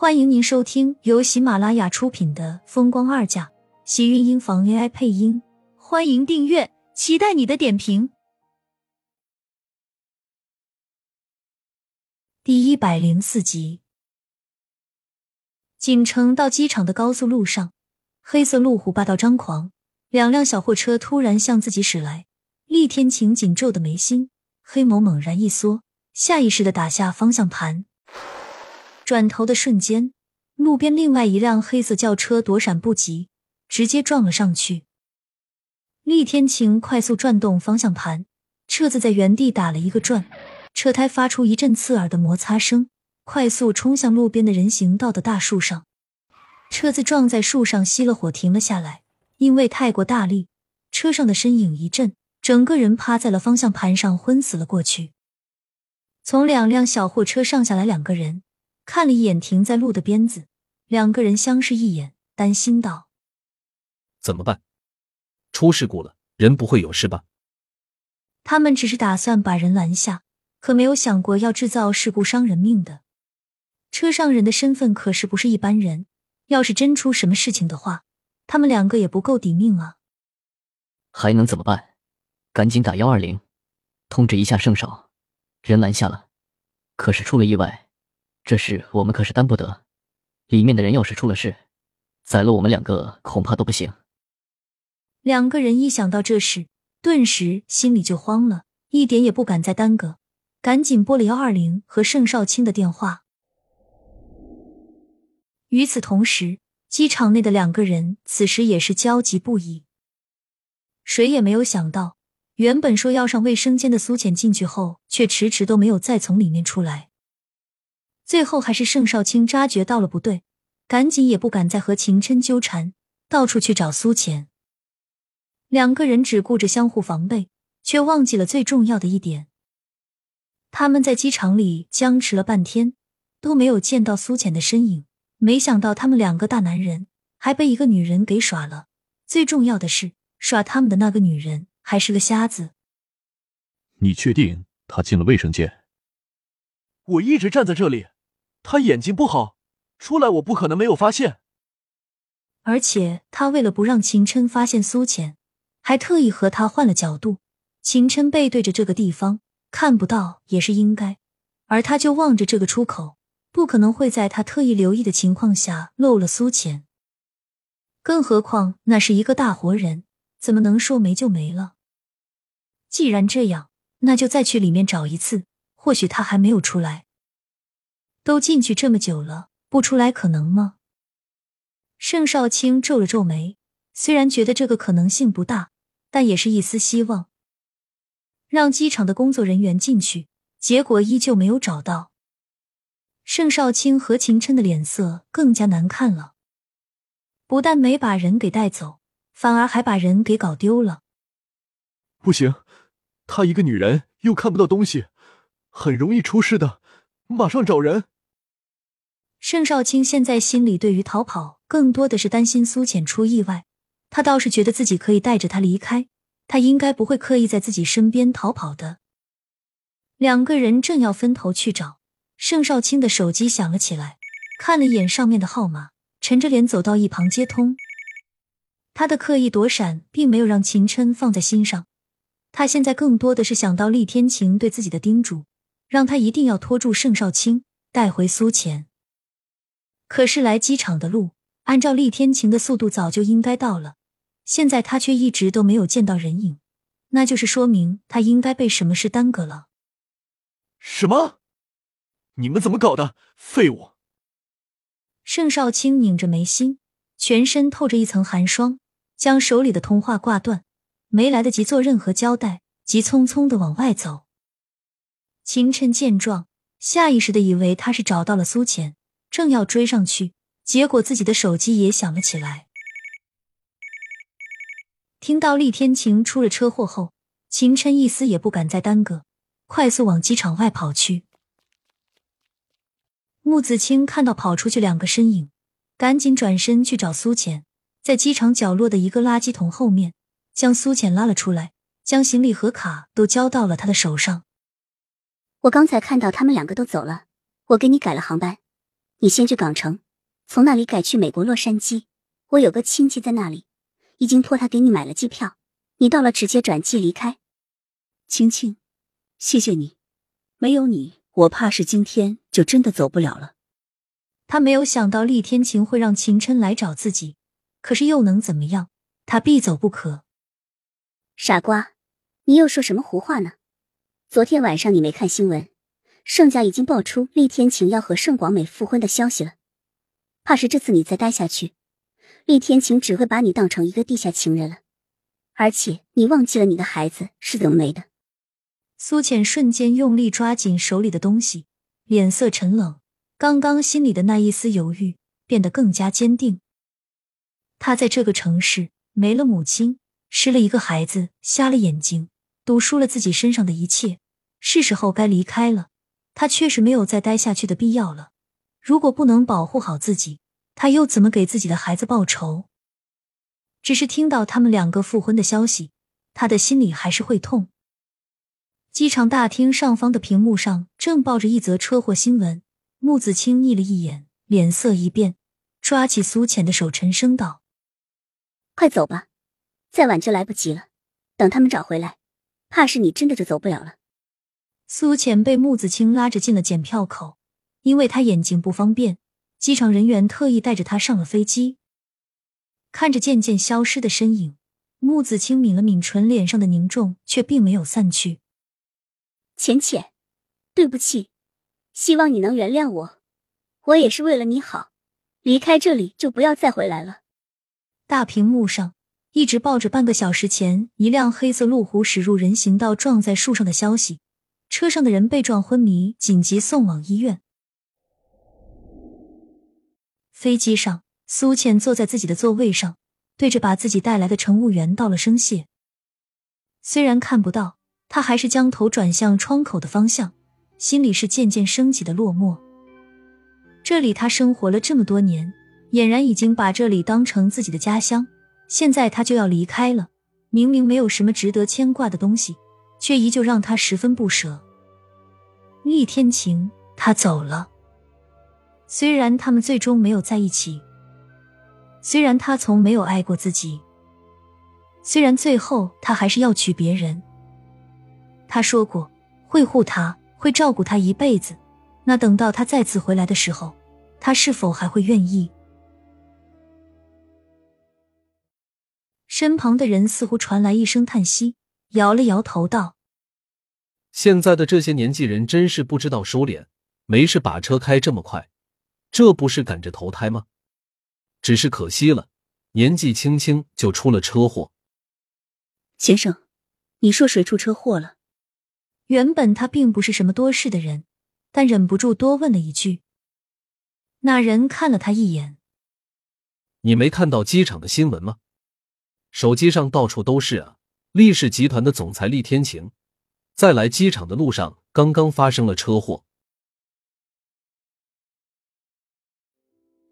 欢迎您收听由喜马拉雅出品的《风光二嫁》，喜运音房 AI 配音。欢迎订阅，期待你的点评。第一百零四集，锦城到机场的高速路上，黑色路虎霸道张狂，两辆小货车突然向自己驶来。厉天晴紧皱的眉心，黑眸猛然一缩，下意识的打下方向盘。转头的瞬间，路边另外一辆黑色轿车躲闪不及，直接撞了上去。厉天晴快速转动方向盘，车子在原地打了一个转，车胎发出一阵刺耳的摩擦声，快速冲向路边的人行道的大树上。车子撞在树上，熄了火，停了下来。因为太过大力，车上的身影一震，整个人趴在了方向盘上，昏死了过去。从两辆小货车上下来两个人。看了一眼停在路的鞭子，两个人相视一眼，担心道：“怎么办？出事故了，人不会有事吧？”他们只是打算把人拦下，可没有想过要制造事故伤人命的。车上人的身份可是不是一般人，要是真出什么事情的话，他们两个也不够抵命啊！还能怎么办？赶紧打幺二零，通知一下圣少，人拦下了，可是出了意外。这事我们可是担不得，里面的人要是出了事，宰了我们两个恐怕都不行。两个人一想到这事，顿时心里就慌了，一点也不敢再耽搁，赶紧拨了幺二零和盛少卿的电话。与此同时，机场内的两个人此时也是焦急不已，谁也没有想到，原本说要上卫生间的苏浅进去后，却迟迟都没有再从里面出来。最后还是盛少卿察觉到了不对，赶紧也不敢再和秦琛纠缠，到处去找苏浅。两个人只顾着相互防备，却忘记了最重要的一点。他们在机场里僵持了半天，都没有见到苏浅的身影。没想到他们两个大男人还被一个女人给耍了。最重要的是，耍他们的那个女人还是个瞎子。你确定他进了卫生间？我一直站在这里。他眼睛不好，出来我不可能没有发现。而且他为了不让秦琛发现苏浅，还特意和他换了角度。秦琛背对着这个地方，看不到也是应该。而他就望着这个出口，不可能会在他特意留意的情况下漏了苏浅。更何况那是一个大活人，怎么能说没就没了？既然这样，那就再去里面找一次，或许他还没有出来。都进去这么久了，不出来可能吗？盛少卿皱了皱眉，虽然觉得这个可能性不大，但也是一丝希望。让机场的工作人员进去，结果依旧没有找到。盛少卿和秦琛的脸色更加难看了，不但没把人给带走，反而还把人给搞丢了。不行，她一个女人又看不到东西，很容易出事的。马上找人。盛少卿现在心里对于逃跑更多的是担心苏浅出意外，他倒是觉得自己可以带着他离开，他应该不会刻意在自己身边逃跑的。两个人正要分头去找，盛少卿的手机响了起来，看了一眼上面的号码，沉着脸走到一旁接通。他的刻意躲闪并没有让秦琛放在心上，他现在更多的是想到厉天晴对自己的叮嘱。让他一定要拖住盛少卿，带回苏浅。可是来机场的路，按照厉天晴的速度，早就应该到了。现在他却一直都没有见到人影，那就是说明他应该被什么事耽搁了。什么？你们怎么搞的？废物！盛少卿拧着眉心，全身透着一层寒霜，将手里的通话挂断，没来得及做任何交代，急匆匆的往外走。秦琛见状，下意识的以为他是找到了苏浅，正要追上去，结果自己的手机也响了起来。听到厉天晴出了车祸后，秦琛一丝也不敢再耽搁，快速往机场外跑去。穆子清看到跑出去两个身影，赶紧转身去找苏浅，在机场角落的一个垃圾桶后面，将苏浅拉了出来，将行李和卡都交到了他的手上。我刚才看到他们两个都走了，我给你改了航班，你先去港城，从那里改去美国洛杉矶。我有个亲戚在那里，已经托他给你买了机票。你到了直接转机离开。青青，谢谢你，没有你，我怕是今天就真的走不了了。他没有想到厉天晴会让秦琛来找自己，可是又能怎么样？他必走不可。傻瓜，你又说什么胡话呢？昨天晚上你没看新闻，盛家已经爆出厉天晴要和盛广美复婚的消息了。怕是这次你再待下去，厉天晴只会把你当成一个地下情人了。而且你忘记了你的孩子是怎么没的？苏浅瞬间用力抓紧手里的东西，脸色沉冷。刚刚心里的那一丝犹豫变得更加坚定。他在这个城市没了母亲，失了一个孩子，瞎了眼睛，赌输了自己身上的一切，是时候该离开了。他确实没有再待下去的必要了。如果不能保护好自己，他又怎么给自己的孩子报仇？只是听到他们两个复婚的消息，他的心里还是会痛。机场大厅上方的屏幕上正报着一则车祸新闻。穆子清睨了一眼，脸色一变，抓起苏浅的手，沉声道：“快走吧，再晚就来不及了。等他们找回来，怕是你真的就走不了了。”苏浅被穆子清拉着进了检票口，因为他眼睛不方便，机场人员特意带着他上了飞机。看着渐渐消失的身影，穆子清抿了抿唇，脸上的凝重却并没有散去。浅浅，对不起。希望你能原谅我，我也是为了你好。离开这里就不要再回来了。大屏幕上一直抱着半个小时前一辆黑色路虎驶入人行道撞在树上的消息，车上的人被撞昏迷，紧急送往医院。飞机上，苏倩坐在自己的座位上，对着把自己带来的乘务员道了声谢。虽然看不到，她还是将头转向窗口的方向。心里是渐渐升起的落寞。这里他生活了这么多年，俨然已经把这里当成自己的家乡。现在他就要离开了，明明没有什么值得牵挂的东西，却依旧让他十分不舍。厉天晴，他走了。虽然他们最终没有在一起，虽然他从没有爱过自己，虽然最后他还是要娶别人，他说过会护他。会照顾他一辈子，那等到他再次回来的时候，他是否还会愿意？身旁的人似乎传来一声叹息，摇了摇头道：“现在的这些年纪人真是不知道收敛，没事把车开这么快，这不是赶着投胎吗？只是可惜了，年纪轻轻就出了车祸。”先生，你说谁出车祸了？原本他并不是什么多事的人，但忍不住多问了一句。那人看了他一眼：“你没看到机场的新闻吗？手机上到处都是啊！厉氏集团的总裁厉天晴，在来机场的路上刚刚发生了车祸。”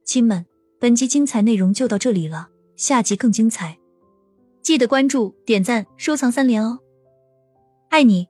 亲们，本集精彩内容就到这里了，下集更精彩，记得关注、点赞、收藏三连哦！爱你。